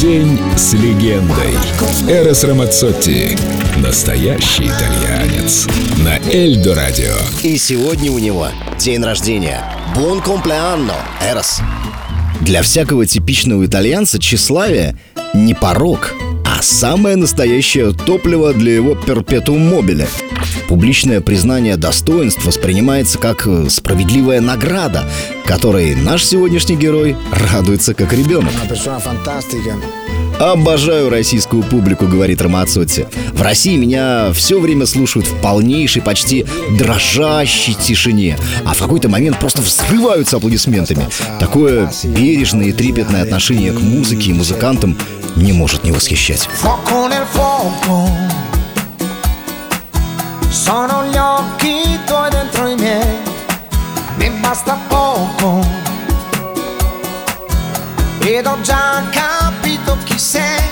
День с легендой. Эрос Рамацотти. Настоящий итальянец. На Эльдо Радио. И сегодня у него день рождения. Бон комплеанно, Эрос. Для всякого типичного итальянца тщеславие не порог, а самое настоящее топливо для его перпетум мобиле. Публичное признание достоинств воспринимается как э, справедливая награда, которой наш сегодняшний герой радуется как ребенок. Обожаю российскую публику, говорит Рамацотти. В России меня все время слушают в полнейшей, почти дрожащей тишине, а в какой-то момент просто взрываются аплодисментами. Такое бережное и трепетное отношение к музыке и музыкантам не может не восхищать. Sono gli occhi tuoi dentro i miei Ne basta poco Ed ho già capito chi sei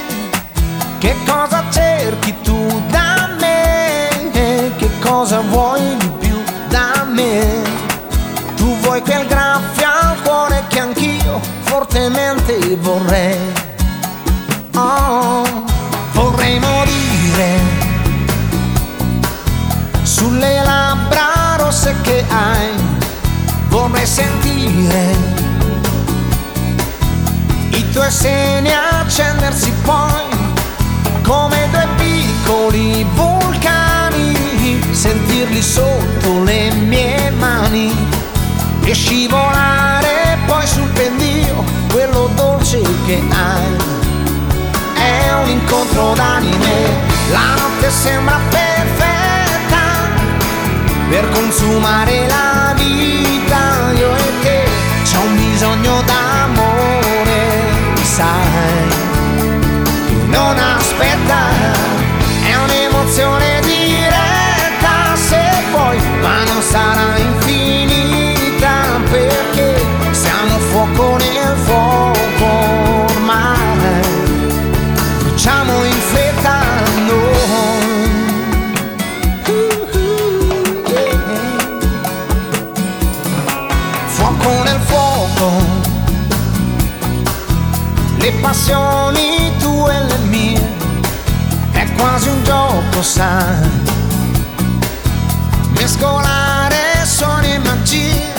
Che cosa cerchi tu da me Che cosa vuoi di più da me. Tu vuoi quel graffio al cuore che anch'io fortemente vorrei. Oh, vorrei morire sulle labbra rosse che hai, vorrei sentire. I tuoi seni accendersi poi come due piccoli vulcani, sentirli sotto le mie mani e scivolare poi sul pendio quello dolce che hai. È un incontro d'anime, la notte sembra perfetta per consumare le passioni tue e le mie, è quasi un gioco, sai. Mescolare suoni e magie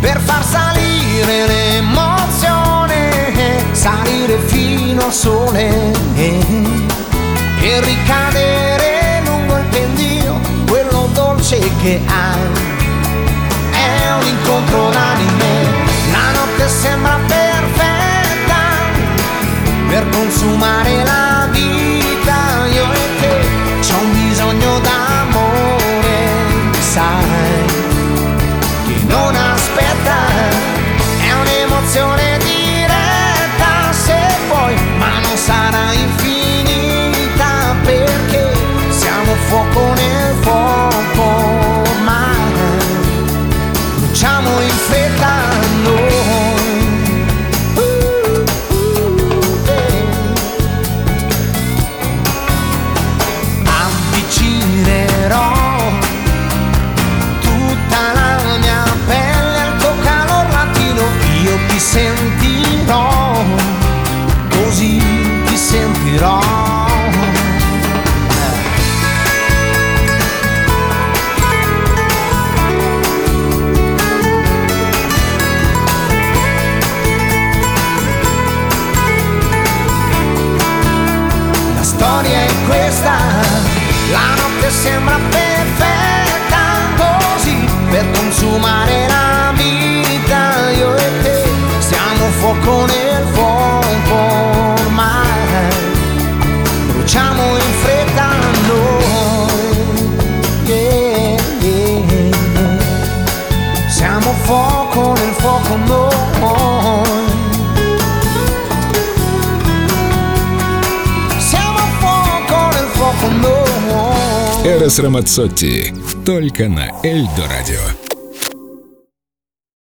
per far salire l'emozione, salire fino al sole e ricadere lungo il pendio, quello dolce che hai. È un incontro walk on la notte sembra perfetta così per consumare Эрос Рамацотти. Только на Эльдо Радио.